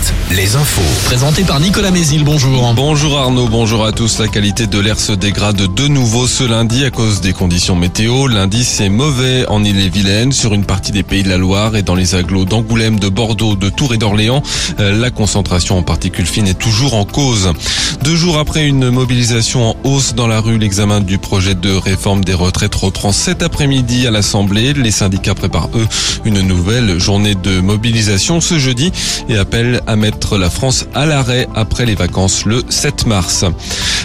Night. Les infos. Présenté par Nicolas Mézil, bonjour. Bonjour Arnaud, bonjour à tous. La qualité de l'air se dégrade de nouveau ce lundi à cause des conditions météo. Lundi, c'est mauvais en Ille-et-Vilaine, sur une partie des Pays de la Loire et dans les agglos d'Angoulême, de Bordeaux, de Tours et d'Orléans. Euh, La concentration en particules fines est toujours en cause. Deux jours après une mobilisation en hausse dans la rue, l'examen du projet de réforme des retraites reprend cet après-midi à l'Assemblée. Les syndicats préparent eux une nouvelle journée de mobilisation ce jeudi et appellent à mettre la France à l'arrêt après les vacances le 7 mars.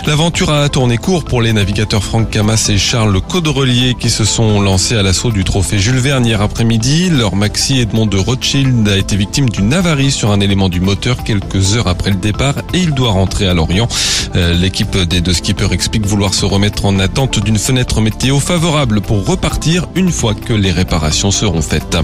L'aventure a tourné court pour les navigateurs Franck Camas et Charles Caudrelier qui se sont lancés à l'assaut du trophée Jules Verne hier après-midi. Leur maxi Edmond de Rothschild a été victime d'une avarie sur un élément du moteur quelques heures après le départ et il doit rentrer à Lorient. Euh, L'équipe des deux skippers explique vouloir se remettre en attente d'une fenêtre météo favorable pour repartir une fois que les réparations seront faites.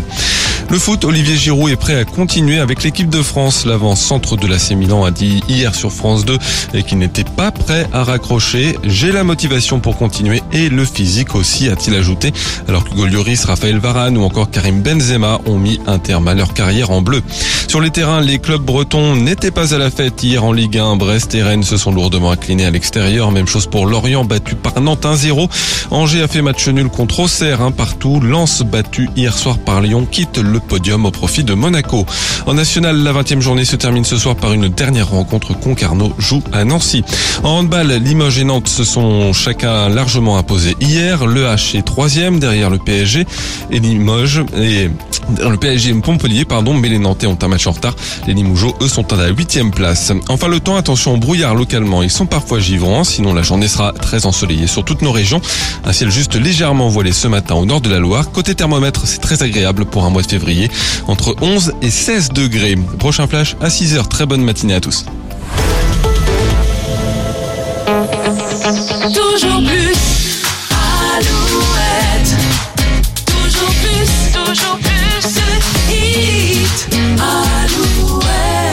Le foot, Olivier Giroud est prêt à continuer avec l'équipe de France. L'avant-centre de l'AC Milan a dit hier sur France 2 et qu'il n'était pas prêt à raccrocher. J'ai la motivation pour continuer et le physique aussi, a-t-il ajouté, alors que Golioris, Raphaël Varane ou encore Karim Benzema ont mis un terme à leur carrière en bleu. Sur les terrains, les clubs bretons n'étaient pas à la fête hier en Ligue 1. Brest et Rennes se sont lourdement inclinés à l'extérieur. Même chose pour Lorient, battu par Nantes 1-0. Angers a fait match nul contre Auxerre, un partout. Lens battu hier soir par Lyon quitte le podium au profit de Monaco. En national, la 20e journée se termine ce soir par une dernière rencontre. Concarneau joue à Nancy. En handball, Limoges et Nantes se sont chacun largement imposés hier. Le H est troisième derrière le PSG et Limoges et le PSG Montpellier, pardon, mais les Nantais ont un match en retard. Les Limougeaux, eux, sont à la huitième place. Enfin, le temps, attention brouillard localement. Ils sont parfois givrants, sinon la journée sera très ensoleillée sur toutes nos régions. Un ciel juste légèrement voilé ce matin au nord de la Loire. Côté thermomètre, c'est très agréable pour un mois de février. Entre 11 et 16 degrés. Prochain flash à 6 heures. Très bonne matinée à tous.